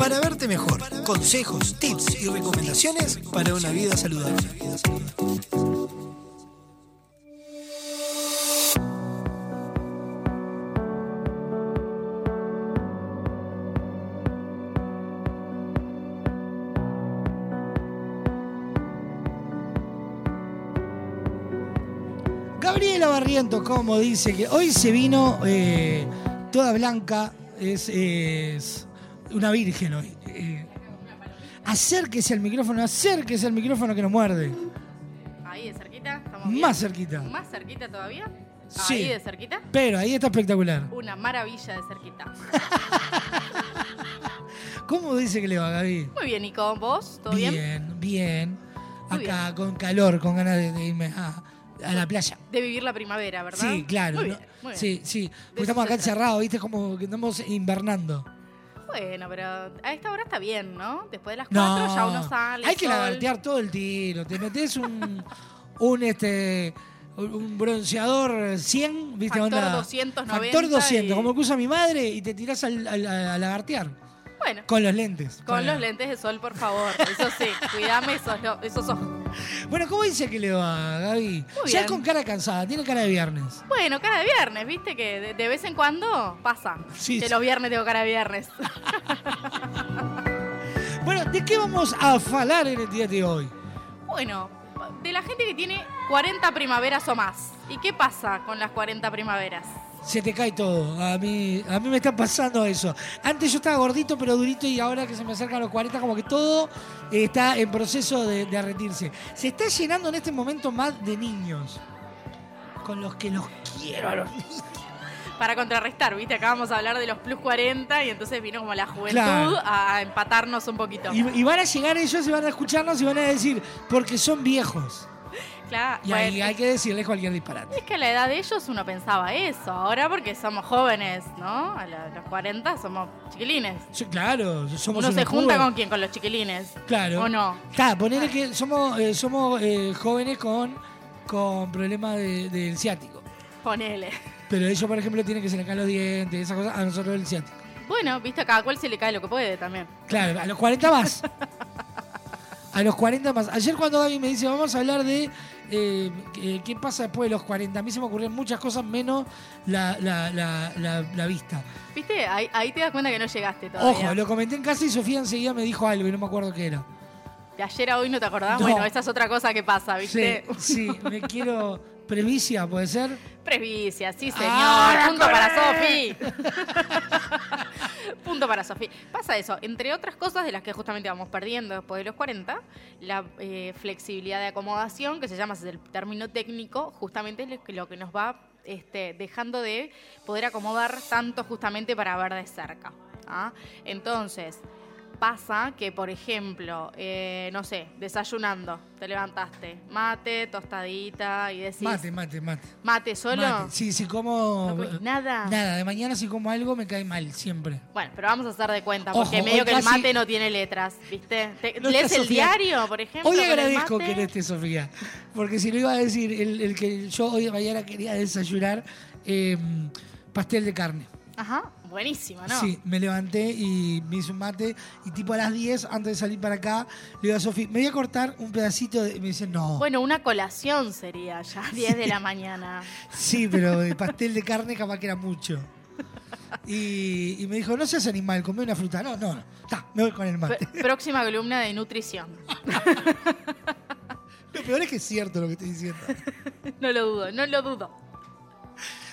para verte mejor. Consejos, tips y recomendaciones para una vida saludable. Gabriela Barriento, como dice que hoy se vino eh, toda blanca, es, es una virgen hoy. Eh, acérquese al micrófono, acérquese al micrófono que nos muerde. Ahí de cerquita, estamos bien. Más cerquita. ¿Más cerquita todavía? Sí. Ahí de cerquita. Pero ahí está espectacular. Una maravilla de cerquita. ¿Cómo dice que le va, Gaby? Muy bien, Nico. ¿Vos? ¿Todo bien? Bien, bien. Muy Acá con calor, con ganas de, de irme a, a la playa. De vivir la primavera, ¿verdad? Sí, claro. Muy ¿no? bien, muy bien. Sí, sí. De Porque estamos acá encerrados, ¿viste? Como que estamos invernando. Bueno, pero a esta hora está bien, ¿no? Después de las No. cuatro ya uno sale. Hay que sol. lagartear todo el tiro. Te metes un, un este un bronceador 100, ¿viste? Factor Onda- 290 Factor 200, y- como que usa mi madre, y te tirás al, al- a lagartear. Bueno, Con los lentes. con los lentes de sol, por favor. Eso sí, cuidame esos, ojos. Bueno, ¿cómo dice que le va, Gaby? Muy Ya bien. con cara cansada, tiene cara de viernes. Bueno, cara de viernes, viste que de, de vez en cuando pasa. Sí, que sí. los viernes tengo cara de viernes. Bueno, ¿de qué vamos a hablar en el día de hoy? Bueno, de la gente que tiene 40 primaveras o más. ¿Y qué pasa con las 40 primaveras? Se te cae todo. A mí, a mí me está pasando eso. Antes yo estaba gordito pero durito y ahora que se me acercan los 40 como que todo está en proceso de, de derretirse. Se está llenando en este momento más de niños. Con los que los quiero a los niños. Para contrarrestar, ¿viste? Acabamos de hablar de los plus 40 y entonces vino como la juventud Claro. a empatarnos un poquito. Y, y van a llegar ellos y van a escucharnos y van a decir, porque son viejos. Claro, Y ahí hay que decirles cualquier disparate. es que a la edad de ellos uno pensaba eso. Ahora porque somos jóvenes, ¿no? A la- los 40 somos chiquilines. Sí, claro, somos Uno se junta jóvenes. con quién? Con los chiquilines. Claro. ¿O no? Está, ponele que somos, eh, somos eh, jóvenes con, con problemas de- del ciático. Ponele. Pero ellos, por ejemplo, tienen que se le caen los dientes, esas cosas, a nosotros el ciático. Bueno, viste, a cada cual se le cae lo que puede también. Claro, a los 40 más. A los 40 más. Ayer cuando Gaby me dice, vamos a hablar de eh, qué- qué pasa después de los 40, a mí se me ocurrieron muchas cosas menos la, la, la, la- la vista. ¿Viste? Ahí, ahí te das cuenta que no llegaste todavía. Ojo, lo comenté en casa y Sofía enseguida me dijo algo y no me acuerdo qué era. De ayer a hoy no te acordás. No. Bueno, esa es otra cosa que pasa, Sí, ¿viste? sí, me quiero... Previcia, ¿puede ser? Presbicia, sí, señor. Ah, Punto para. Sofi. Punto para Sofi. Pasa eso, entre otras cosas de las que justamente vamos perdiendo después de los 40, la eh, flexibilidad de acomodación, que se llama, es el término técnico, justamente es lo que, lo que nos va este, dejando de poder acomodar tanto justamente para ver de cerca. ¿ah? Entonces, pasa que, por ejemplo, eh, no sé, desayunando, te levantaste, mate, tostadita y decís... Mate, mate, mate. ¿Mate solo? Mate. Sí, si como... ¿No comés nada? Nada, de mañana si como algo me cae mal, siempre. Bueno, pero vamos a hacer de cuenta, Ojo, porque medio que el mate no tiene letras, ¿viste? Te- No ¿Lees el Sofía. diario, por ejemplo? Hoy agradezco que no esté Sofía, porque si no iba a decir el, el que yo hoy de mañana quería desayunar eh, pastel de carne. Ajá, buenísimo, ¿no? Sí, me levanté y me hice un mate y tipo a las 10, antes de salir para acá, le digo a Sofía, me voy a cortar un pedacito de... y me dice, no. Bueno, una colación sería ya, 10 de la mañana. Sí, pero el pastel de carne capaz que era mucho. Y, y me dijo, no seas animal, come una fruta. No, no, no. Está, me voy con el mate. Pr- Próxima columna de nutrición. Lo peor es que es cierto lo que estoy diciendo. No lo dudo, no lo dudo.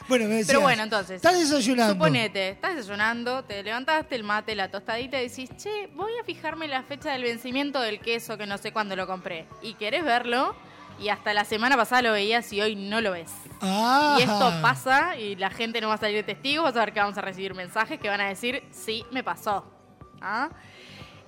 Bueno, me decías, Pero bueno, entonces. Estás desayunando. Suponete, estás desayunando, te levantaste el mate, la tostadita y decís, che, voy a fijarme la fecha del vencimiento del queso que no sé cuándo lo compré. Y querés verlo y hasta la semana pasada lo veías y hoy no lo ves. Ah. Y esto pasa y la gente no va a salir de testigo, vas a ver que vamos a recibir mensajes que van a decir, sí, me pasó. ¿Ah?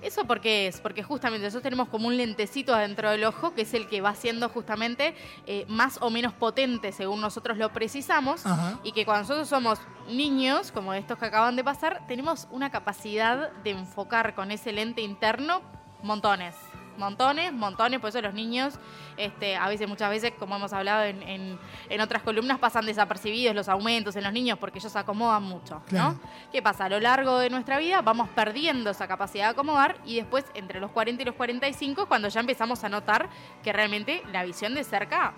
¿Eso por qué es? Porque justamente nosotros tenemos como un lentecito adentro del ojo, que es el que va siendo justamente eh, más o menos potente según nosotros lo precisamos, Ajá. y que cuando nosotros somos niños, como estos que acaban de pasar, tenemos una capacidad de enfocar con ese lente interno montones, montones, montones, por eso los niños, este, a veces, muchas veces, como hemos hablado en, en- en otras columnas, pasan desapercibidos los aumentos en los niños porque ellos se acomodan mucho, Claro. ¿no? ¿Qué pasa? A lo largo de nuestra vida vamos perdiendo esa capacidad de acomodar y después entre los 40 y los 45 es cuando ya empezamos a notar que realmente la visión de cerca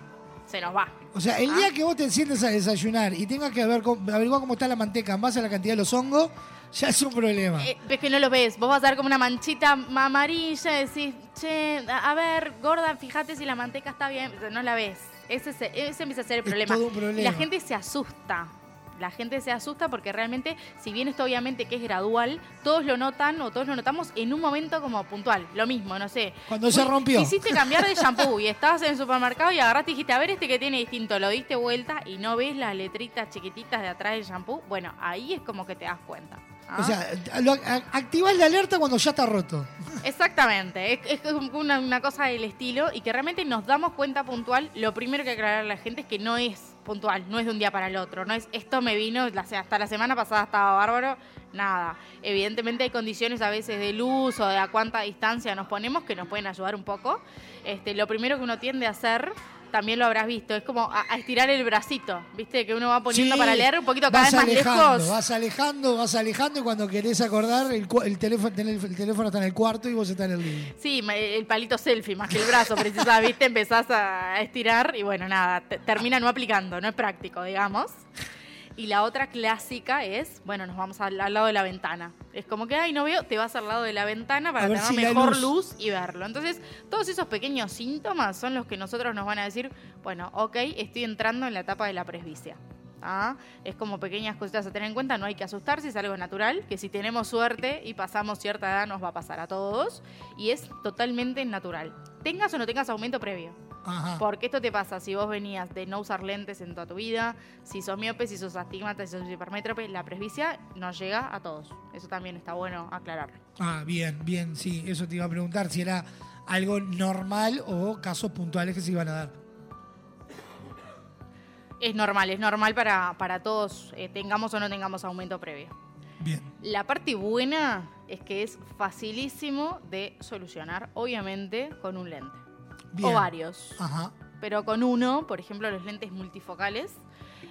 se nos va. O sea, el Ah. día que vos te sientes a desayunar y tengas que averiguar cómo está la manteca en base a la cantidad de los hongos, ya es un problema. Eh, ves que no lo ves, vos vas a ver como una manchita ma- amarilla, decís, che, a ver, gorda, fíjate si la manteca está bien, no la ves. Ese, es- ese empieza a ser el Es problema. todo un problema. Y la gente se asusta. La gente se asusta porque realmente, si bien esto obviamente que es gradual, todos lo notan o todos lo notamos en un momento como puntual. Lo mismo, no sé. Cuando se rompió. Quisiste cambiar de shampoo y estabas en el supermercado y agarraste y dijiste, a ver este que tiene distinto, lo diste vuelta y no ves las letritas chiquititas de atrás del shampoo. Bueno, ahí es como que te das cuenta. ¿ah? O sea, lo- a- activás la alerta cuando ya está roto. Exactamente, es, es una, una cosa del estilo y que realmente nos damos cuenta puntual. Lo primero que aclarar a la gente es que no es puntual, no es de un día para el otro, no es esto me vino, hasta la semana pasada estaba bárbaro, nada. Evidentemente hay condiciones a veces de luz o de a cuánta distancia nos ponemos que nos pueden ayudar un poco. Este, lo primero que uno tiende a hacer, también lo habrás visto, es como a, a estirar el bracito, ¿viste? Que uno va poniendo Sí, para leer un poquito cada vez más lejos. Vas alejando, vas alejando y cuando querés acordar, el, el teléfono, el teléfono está en el cuarto y vos estás en el living. Sí, el palito selfie más que el brazo, precisás, ¿viste? Empezás a estirar y bueno, nada, te- termina no aplicando, no es práctico, digamos. Y la otra clásica es, bueno, nos vamos al, al lado de la ventana. Es como que, ay, no veo, te vas al lado de la ventana para tener si mejor luz- luz. y verlo. Entonces, todos esos pequeños síntomas son los que nosotros nos van a decir, bueno, ok, estoy entrando en la etapa de la presbicia. ¿Ah? Es como pequeñas cositas a tener en cuenta, no hay que asustarse, es algo natural, que si tenemos suerte y pasamos cierta edad nos va a pasar a todos y es totalmente natural. Tengas o no tengas aumento previo. Ajá. Porque esto te pasa si vos venías de no usar lentes en toda tu vida, si sos miope, si sos astigmata, si sos hipermétrope, la presbicia nos llega a todos. Eso también está bueno aclararlo. Ah, bien, bien, sí, eso te iba a preguntar si era algo normal o casos puntuales que se iban a dar. Es normal, es normal para, para todos, eh, tengamos o no tengamos aumento previo. Bien. La parte buena es que es facilísimo de solucionar, obviamente, con un lente. bien. O varios. Ajá. Pero con uno, por ejemplo, los lentes multifocales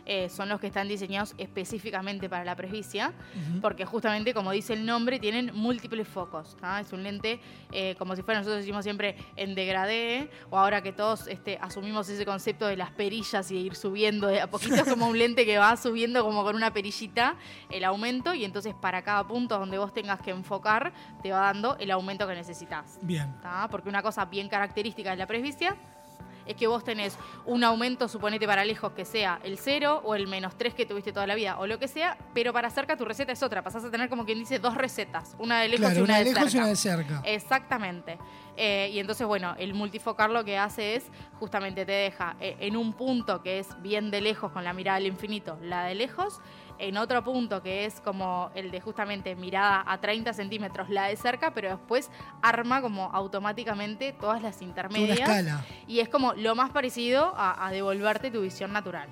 eh, son los que están diseñados específicamente para la presbicia, porque justamente, como dice el nombre, tienen múltiples focos. ¿tá? Es un lente eh, como si fuera, nosotros decimos siempre, en degradé, o ahora que todos este, asumimos ese concepto de las perillas y de ir subiendo de a poquito, es como un lente que va subiendo como con una perillita el aumento, y entonces para cada punto donde vos tengas que enfocar, te va dando el aumento que necesitas. Bien. ¿tá? Porque una cosa bien característica de la presbicia es que vos tenés un aumento, suponete para lejos que sea el 0 o el menos 3 que tuviste toda la vida o lo que sea, pero para cerca tu receta es otra. Pasás a tener como quien dice dos recetas, una de lejos Claro, y una, una de de lejos y una de cerca. Exactamente. Eh, y entonces, bueno, el multifocar lo que hace es justamente te deja eh, en un punto que es bien de lejos con la mirada al infinito, la de lejos, en otro punto que es como el de justamente mirada a 30 centímetros, la de cerca, pero después arma como automáticamente todas las Toda una intermedias. escala. Y es como lo más parecido a, a devolverte tu visión natural.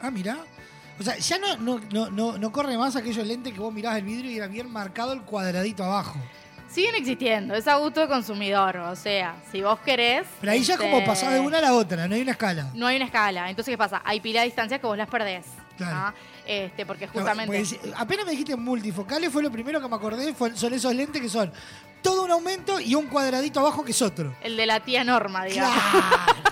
Ah, mira. O sea, ya no, no, no, no, corre más aquellos lentes que vos mirabas el vidrio y era bien marcado el cuadradito abajo. Siguen existiendo, es a gusto de consumidor, o sea, si vos querés... Pero ahí ya este, como pasás de una a la otra, no hay una escala. No hay una escala. Entonces, ¿qué pasa? Hay pila de distancia que vos las perdés. Claro. Este, porque justamente. Pues, apenas me dijiste multifocales, fue lo primero que me acordé, fue- son esos lentes que son todo un aumento y un cuadradito abajo que es otro. El de la tía Norma, digamos. Claro.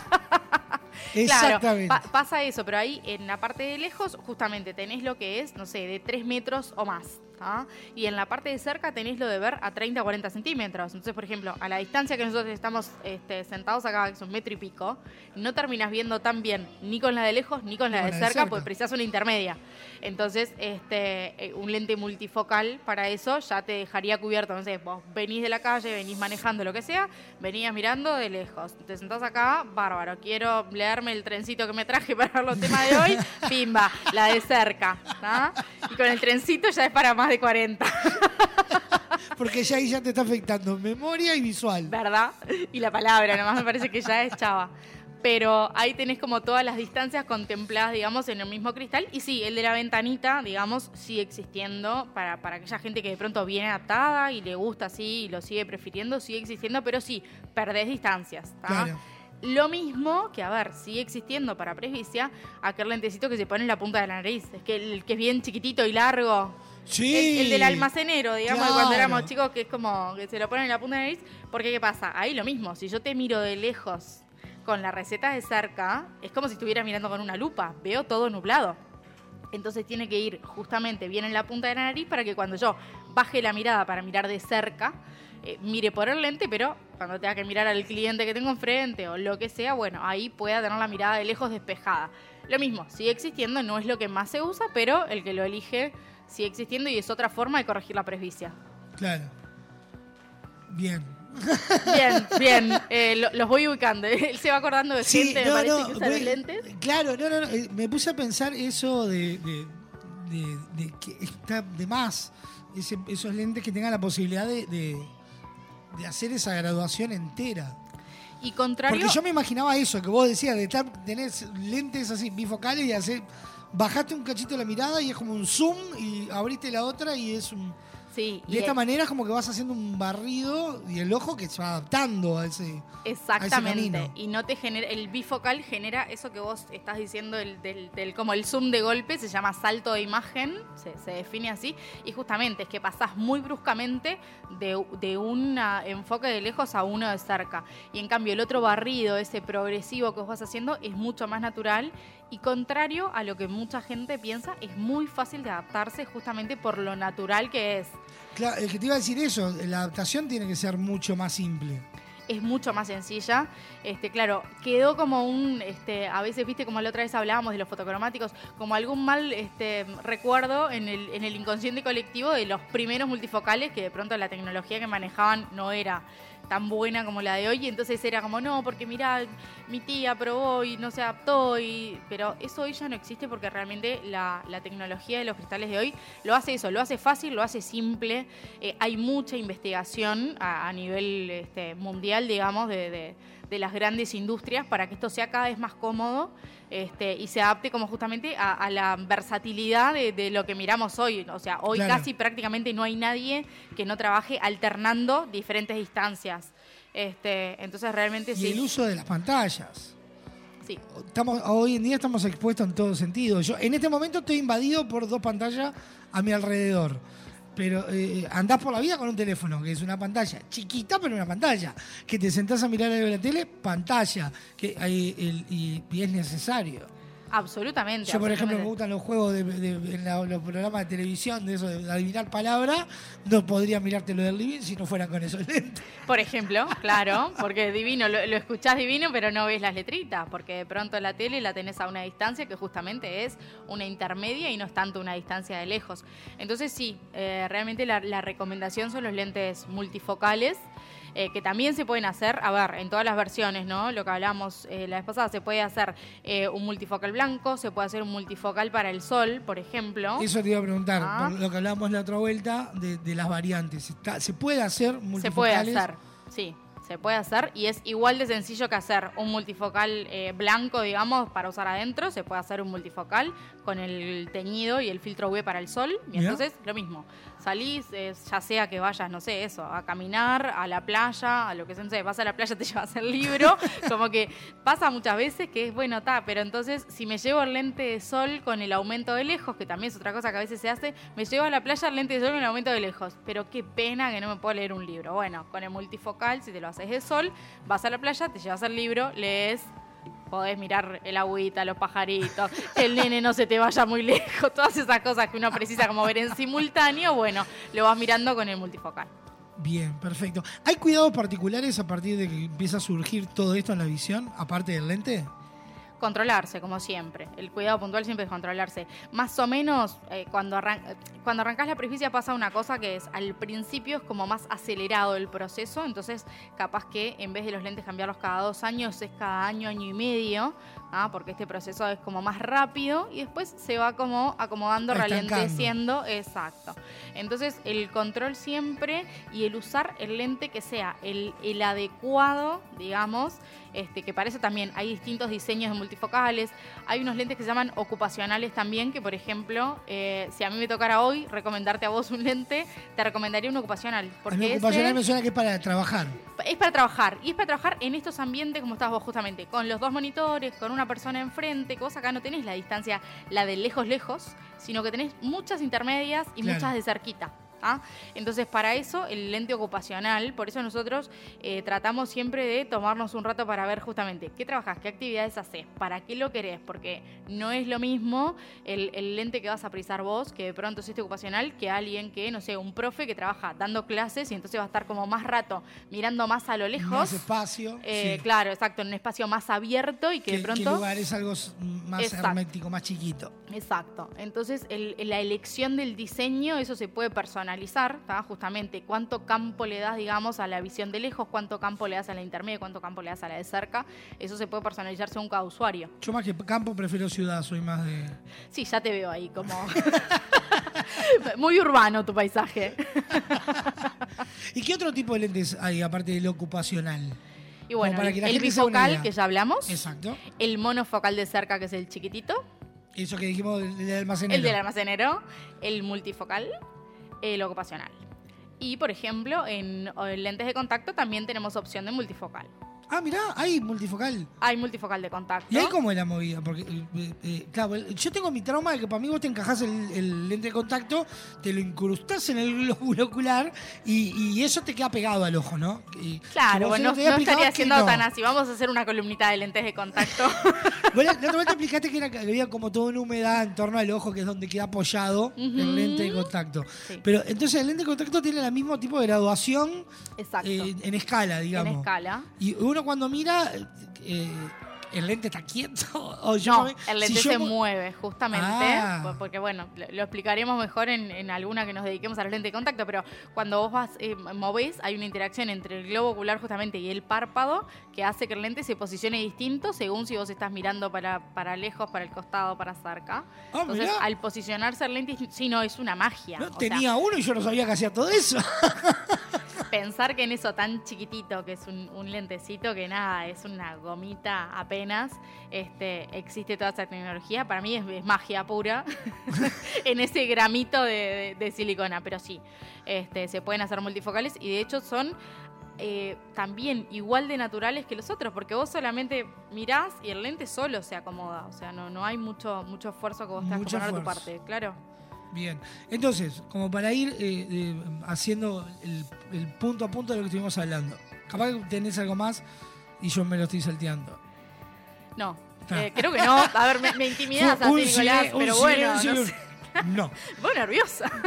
Claro, Exactamente. pa- pasa eso, pero ahí en la parte de lejos justamente tenés lo que es, no sé, de 3 metros o más. ¿Tá? Y en la parte de cerca tenés lo de ver a 30 o 40 centímetros. Entonces, por ejemplo, a la distancia que nosotros estamos este, sentados acá, que es un metro y pico, no terminas viendo tan bien ni con la de lejos ni con la, de, cerca, cerca. porque precisas una intermedia. Entonces, este, eh, un lente multifocal para eso ya te dejaría cubierto. Sé, vos venís de la calle, venís manejando lo que sea, venías mirando de lejos. Te sentás acá, bárbaro. Quiero leerme el trencito que me traje para los temas de hoy, pimba, la de cerca. ¿tá? Y con el trencito ya es para más de 40, Porque ya ahí ya te está afectando memoria y visual. ¿verdad? Y la palabra, nomás me parece que ya es chava. Pero ahí tenés como todas las distancias contempladas, digamos, en el mismo cristal. Y sí, el de la ventanita, digamos, sigue existiendo para, para aquella gente que de pronto viene atada y le gusta así y lo sigue prefiriendo, sigue existiendo, pero sí, perdés distancias. Lo mismo que, a ver, sigue existiendo para presbicia aquel lentecito que se pone en la punta de la nariz. Es que el que es bien chiquitito y largo. Sí. El, el del almacenero, digamos, cuando éramos chicos, que es como que se lo ponen en la punta de la nariz. Porque, ¿qué pasa? Ahí lo mismo. Si yo te miro de lejos con la receta de cerca, es como si estuvieras mirando con una lupa. Veo todo nublado. Entonces tiene que ir justamente bien en la punta de la nariz para que cuando yo baje la mirada para mirar de cerca, eh, mire por el lente, pero cuando tenga que mirar al cliente que tengo enfrente o lo que sea, bueno, ahí pueda tener la mirada de lejos despejada. Lo mismo, sigue existiendo, no es lo que más se usa, pero el que lo elige sigue existiendo y es otra forma de corregir la presbicia. Claro. Bien. Bien, bien, eh, lo- los voy ubicando. Él se va acordando de Sí, gente, me no, parece, no, que usa los voy- lentes. Claro, no, no, no, eh, Me puse a pensar eso de, de, de- de que está de más. ese- esos lentes que tengan la posibilidad de, de- de hacer esa graduación entera. Y contrario... Porque yo me imaginaba eso, que vos decías, de estar, tenés lentes así bifocales y hacer. Bajaste un cachito la mirada y es como un zoom y abriste la otra y es un. sí, De esta manera es como que vas haciendo un barrido y el ojo que se va adaptando a ese. Exactamente. Y no te genera, el bifocal genera eso que vos estás diciendo, el, del, del- como el zoom de golpe, se llama salto de imagen, se, se define así. Y justamente es que pasás muy bruscamente de, de un enfoque de lejos a uno de cerca. Y en cambio el otro barrido, ese progresivo que vos vas haciendo, es mucho más natural. Y contrario a lo que mucha gente piensa, es muy fácil de adaptarse justamente por lo natural que es. Claro, es que te iba a decir eso, la adaptación tiene que ser mucho más simple. es mucho más sencilla. Este, claro, quedó como un, este, a veces, viste, como la otra vez hablábamos de los fotocromáticos, como algún mal este, recuerdo en el, en el inconsciente colectivo de los primeros multifocales que de pronto la tecnología que manejaban no era tan buena como la de hoy, y entonces era como, no, porque mira, mi tía probó y no se adaptó, y... pero eso hoy ya no existe porque realmente la, la tecnología de los cristales de hoy lo hace eso, lo hace fácil, lo hace simple, Eh, hay mucha investigación a, a nivel este, mundial, digamos, de- de las grandes industrias para que esto sea cada vez más cómodo este, y se adapte como justamente a, a la versatilidad de, de lo que miramos hoy. O sea, hoy Claro. casi prácticamente no hay nadie que no trabaje alternando diferentes distancias. Este, entonces realmente Y sí. el uso de las pantallas. sí. Estamos, hoy en día estamos expuestos en todo sentido. Yo en este momento estoy invadido por dos pantallas a mi alrededor. Pero eh, andás por la vida con un teléfono, que es una pantalla chiquita, pero una pantalla. Que te sentás a mirar algo en la tele, pantalla. Que, hay el- y es necesario. Absolutamente. Yo, por ejemplo, me gustan los juegos de, de- en la- los programas de televisión, de eso de adivinar palabras. No podría mirarte lo del living si no fueran con esos lentes. Por ejemplo, claro, porque divino, lo, lo escuchás divino, pero no ves las letritas, porque de pronto la tele la tenés a una distancia que justamente es una intermedia y no es tanto una distancia de lejos. Entonces sí, eh, realmente la, la recomendación son los lentes multifocales. Eh, que también se pueden hacer, a ver, en todas las versiones, ¿no? Lo que hablamos eh, la vez pasada, se puede hacer eh, un multifocal blanco, se puede hacer un multifocal para el sol, por ejemplo. Eso te iba a preguntar, Ah. por lo que hablábamos la otra vuelta, de, de las variantes. Está- ¿Se puede hacer Se puede multifocales? hacer, sí, se puede hacer y es igual de sencillo que hacer un multifocal eh, blanco, digamos, para usar adentro. Se puede hacer un multifocal con el teñido y el filtro UV para el sol. Y entonces, lo mismo. Salís, ya sea que vayas, no sé, eso, a caminar, a la playa, a lo que sea, no sé, vas a la playa, te llevas el libro. como que pasa muchas veces que es bueno, está, pero entonces, si me llevo el lente de sol con el aumento de lejos, que también es otra cosa que a veces se hace, me llevo a la playa el lente de sol con el aumento de lejos. Pero qué pena que no me puedo leer un libro. Bueno, con el multifocal, si te lo haces de sol, vas a la playa, te llevas el libro, lees. Podés mirar el agüita, los pajaritos, el nene no se te vaya muy lejos, todas esas cosas que uno precisa como ver en simultáneo, bueno, lo vas mirando con el multifocal. Bien, perfecto. ¿Hay cuidados particulares a partir de que empieza a surgir todo esto en la visión, aparte del lente? Controlarse, como siempre. El cuidado puntual siempre es controlarse. Más o menos, eh, cuando, arran cuando arrancás la presbicia pasa una cosa que es, al principio es como más acelerado el proceso, entonces capaz que en vez de los lentes cambiarlos cada dos años, es cada año, año y medio, ¿ah? porque este proceso es como más rápido y después se va como acomodando, Estancando. ralenteciendo. Exacto. Entonces, el control siempre y el usar el lente que sea el, el adecuado, digamos, este, que para eso también hay distintos diseños de multifocales. Hay unos lentes que se llaman ocupacionales también, que por ejemplo, eh, si a mí me tocara hoy recomendarte a vos un lente, te recomendaría un ocupacional. A Porque mí ese- ocupacional me suena que es para trabajar. es para trabajar. Y es para trabajar en estos ambientes como estás vos justamente, con los dos monitores, con una persona enfrente, que vos acá no tenés la distancia, la de lejos lejos, sino que tenés muchas intermedias y Claro. muchas de cerquita. ¿Ah? Entonces, para eso, el lente ocupacional, por eso nosotros eh, tratamos siempre de tomarnos un rato para ver justamente qué trabajás, qué actividades haces, para qué lo querés, porque no es lo mismo el, el lente que vas a prisar vos, que de pronto es este ocupacional, que alguien que, no sé, un profe que trabaja dando clases y entonces va a estar como más rato mirando más a lo lejos. Más espacio. Eh, sí. Claro, exacto, en un espacio más abierto y que, que, de que pronto... lugar es algo más Exacto. hermético, más chiquito. Exacto. Entonces, el- la elección del diseño, eso se puede personalizar, ¿tá? justamente cuánto campo le das, digamos, a la visión de lejos, cuánto campo le das a la intermedia, cuánto campo le das a la de cerca. Eso se puede personalizar según cada usuario. Yo más que campo prefiero ciudad, soy más de... Sí, ya te veo ahí como... Muy urbano tu paisaje. ¿Y qué otro tipo de lentes hay aparte del ocupacional? Y bueno, para el, el bifocal, que ya hablamos. Exacto. El monofocal de cerca, que es el chiquitito. Eso que dijimos del almacenero. El del almacenero, el multifocal, el ocupacional. Y, por ejemplo, en, en lentes de contacto también tenemos opción de multifocal. Ah, mirá, hay multifocal. Hay multifocal de contacto. ¿Y ahí cómo es la movida? Porque, eh, eh, claro, el- yo tengo mi trauma de que para mí vos te encajás el, el lente de contacto, te lo incrustás en el glóbulo ocular y, y eso te queda pegado al ojo, ¿no? Y Claro, bueno, no, estaría siendo no. tan así. Vamos a hacer una columnita de lentes de contacto. Vos la, la otra vez te explicaste que, era, que había como toda una humedad en torno al ojo, que es donde queda apoyado el lente de contacto. Sí. Pero entonces el lente de contacto tiene el mismo tipo de graduación Exacto. eh, en escala, digamos. en escala. Y uno cuando mira, eh, el lente está quieto. O yo No, me- el si lente yo se mu- mueve, justamente, Ah. po- porque bueno, lo, explicaremos mejor en, en alguna que nos dediquemos a los lentes de contacto, pero cuando vos vas, eh, movés, hay una interacción entre el globo ocular justamente y el párpado que hace que el lente se posicione distinto según si vos estás mirando para, para lejos, para el costado, para cerca. Ah, Entonces, mirá. al posicionarse el lente, sí, no, es una magia. No, O sea, tenía uno y yo no sabía que hacía todo eso. pensar que en eso tan chiquitito, que es un, un lentecito, que nada, es una gomita apenas, este, existe toda esa tecnología, para mí es, es magia pura en ese gramito de, de- de silicona, pero sí, este, se pueden hacer multifocales y de hecho son eh, también igual de naturales que los otros, porque vos solamente mirás y el lente solo se acomoda, o sea, no, no hay mucho, mucho esfuerzo que vos tengas que poner tu parte, claro. Bien, entonces, como para ir eh, eh, haciendo el, el punto a punto de lo que estuvimos hablando. Capaz que tenés algo más y yo me lo estoy salteando. No, Ah. eh, creo que no. A ver, me, me intimidás Fue así, Nicolás, pero bueno, no sé. No. Vos nerviosa.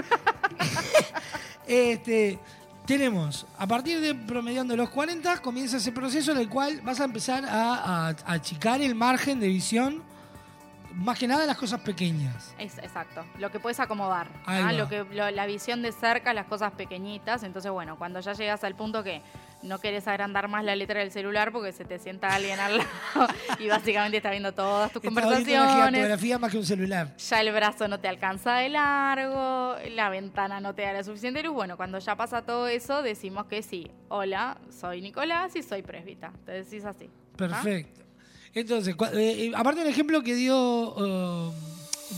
Este, tenemos, a partir de promediando los 40, comienza ese proceso en el cual vas a empezar a, a- a achicar el margen de visión, más que nada las cosas pequeñas. Es, exacto, lo que puedes acomodar. ¿ah? Lo que, lo- la visión de cerca, las cosas pequeñitas. Entonces, bueno, cuando ya llegas al punto que no querés agrandar más la letra del celular porque se te sienta alguien al lado y básicamente está viendo todas tus Está una conversaciones. gigantografía más que un celular. Ya el brazo no te alcanza de largo, la ventana no te da la suficiente luz. Bueno, cuando ya pasa todo eso, decimos que sí. Hola, soy Nicolás y soy presbita. Te decís así. ¿ah? Entonces, eh, eh, aparte del ejemplo que dio eh,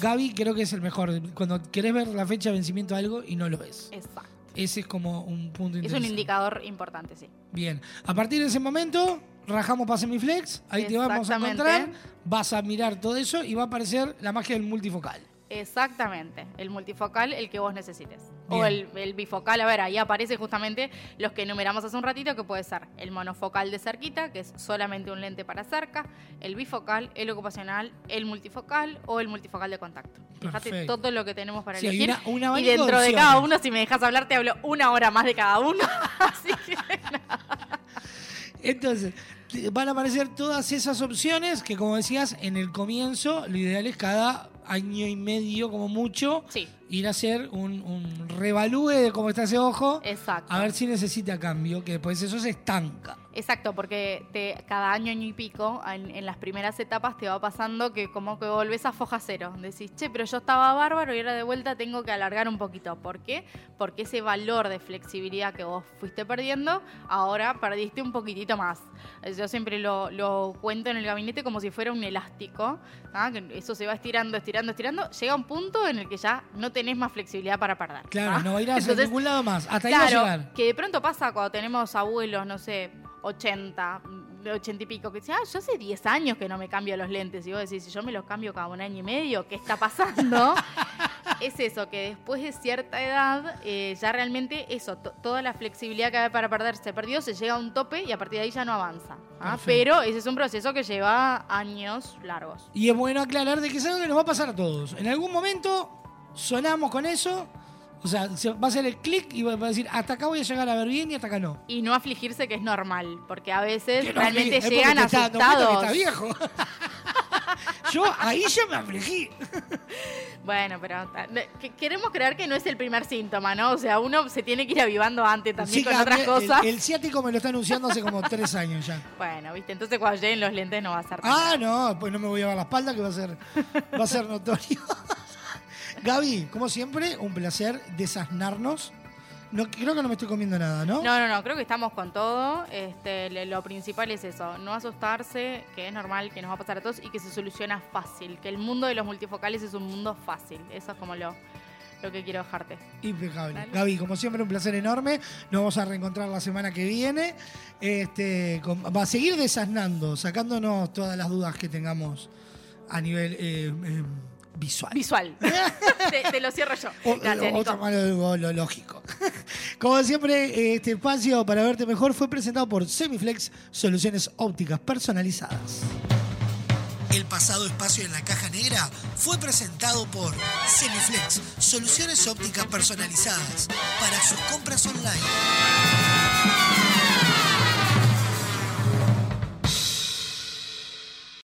Gaby, creo que es el mejor. Cuando querés ver la fecha de vencimiento de algo y no lo ves. Exacto. Ese es como un punto Es un indicador importante, sí. Bien. A partir de ese momento, rajamos para Semiflex. Ahí te vamos a encontrar. Vas a mirar todo eso y va a aparecer la magia del multifocal. Exactamente, el multifocal, el que vos necesites. O el, el bifocal, a ver, ahí aparece justamente los que enumeramos hace un ratito, que puede ser el monofocal de cerquita, que es solamente un lente para cerca, el bifocal, el ocupacional, el multifocal o el multifocal de contacto. Fíjate Perfecto. todo lo que tenemos para Sí, elegir. una- un y de dentro de, opciones. cada uno, si me dejas hablar, te hablo una hora más de cada uno. Así que Entonces, van a aparecer todas esas opciones que, como decías, en el comienzo, lo ideal es cada año y medio, como mucho, sí. Ir a hacer un, un revalúe de cómo está ese ojo. Exacto. A ver si necesita cambio, que después eso se estanca. Exacto, porque te, cada año, año y pico, en, en las primeras etapas te va pasando que como que volvés a foja cero. Decís, che, pero yo estaba bárbaro y ahora de vuelta tengo que alargar un poquito. ¿Por qué? Porque ese valor de flexibilidad que vos fuiste perdiendo, ahora perdiste un poquitito más. Yo siempre lo, lo cuento en el gabinete como si fuera un elástico, ¿ah? eso se va estirando, estirando, estirando. Llega un punto en el que ya no tenés más flexibilidad para perder. Claro, ¿ah? no va a ir a Entonces, ningún lado más. Hasta ahí va a llegar. que de pronto pasa cuando tenemos abuelos, no sé, 80, de 80 y pico, que dicen, ah, yo hace 10 años que no me cambio los lentes. Y vos decís, si yo me los cambio cada un año y medio, ¿qué está pasando? es eso, que después de cierta edad, eh, ya realmente eso, to- toda la flexibilidad que había para perder se perdió, se llega a un tope y a partir de ahí ya no avanza. ¿ah? Pero ese es un proceso que lleva años largos. Y es bueno aclarar de que es algo que nos va a pasar a todos. En algún momento sonamos con eso. O sea, se va a hacer el clic y va a decir, hasta acá voy a llegar a ver bien y hasta acá no. Y no afligirse que es normal, porque a veces no, realmente es llegan está que asustados. está viejo. Yo ahí ya me afligí. Bueno, pero que- queremos creer que no es el primer síntoma, ¿no? O sea, uno se tiene que ir avivando antes también Sí, con otras cosas. El, ciático me lo está anunciando hace como tres años ya. Bueno, viste, entonces cuando lleguen los lentes no va a ser Ah, no, pues no me voy a ver la espalda que va a ser, va a ser notorio. Gaby, como siempre, un placer desasnarnos. No, creo que no me estoy comiendo nada, ¿no? No, no, no, creo que estamos con todo. Este, le- lo principal es eso, no asustarse, que es normal, que nos va a pasar a todos y que se soluciona fácil, que el mundo de los multifocales es un mundo fácil. Eso es como lo, lo que quiero dejarte. Impecable. Dale. Gaby, como siempre, un placer enorme. Nos vamos a reencontrar la semana que viene. Este, con- va a seguir desasnando, sacándonos todas las dudas que tengamos a nivel eh, eh, visual. Visual. te, te lo cierro yo. O- Gracias, o- otro Nico. malo, lo lógico. Como siempre, este espacio para verte mejor fue presentado por Semiflex, soluciones ópticas personalizadas. El pasado espacio en la caja negra fue presentado por Semiflex, soluciones ópticas personalizadas para sus compras online.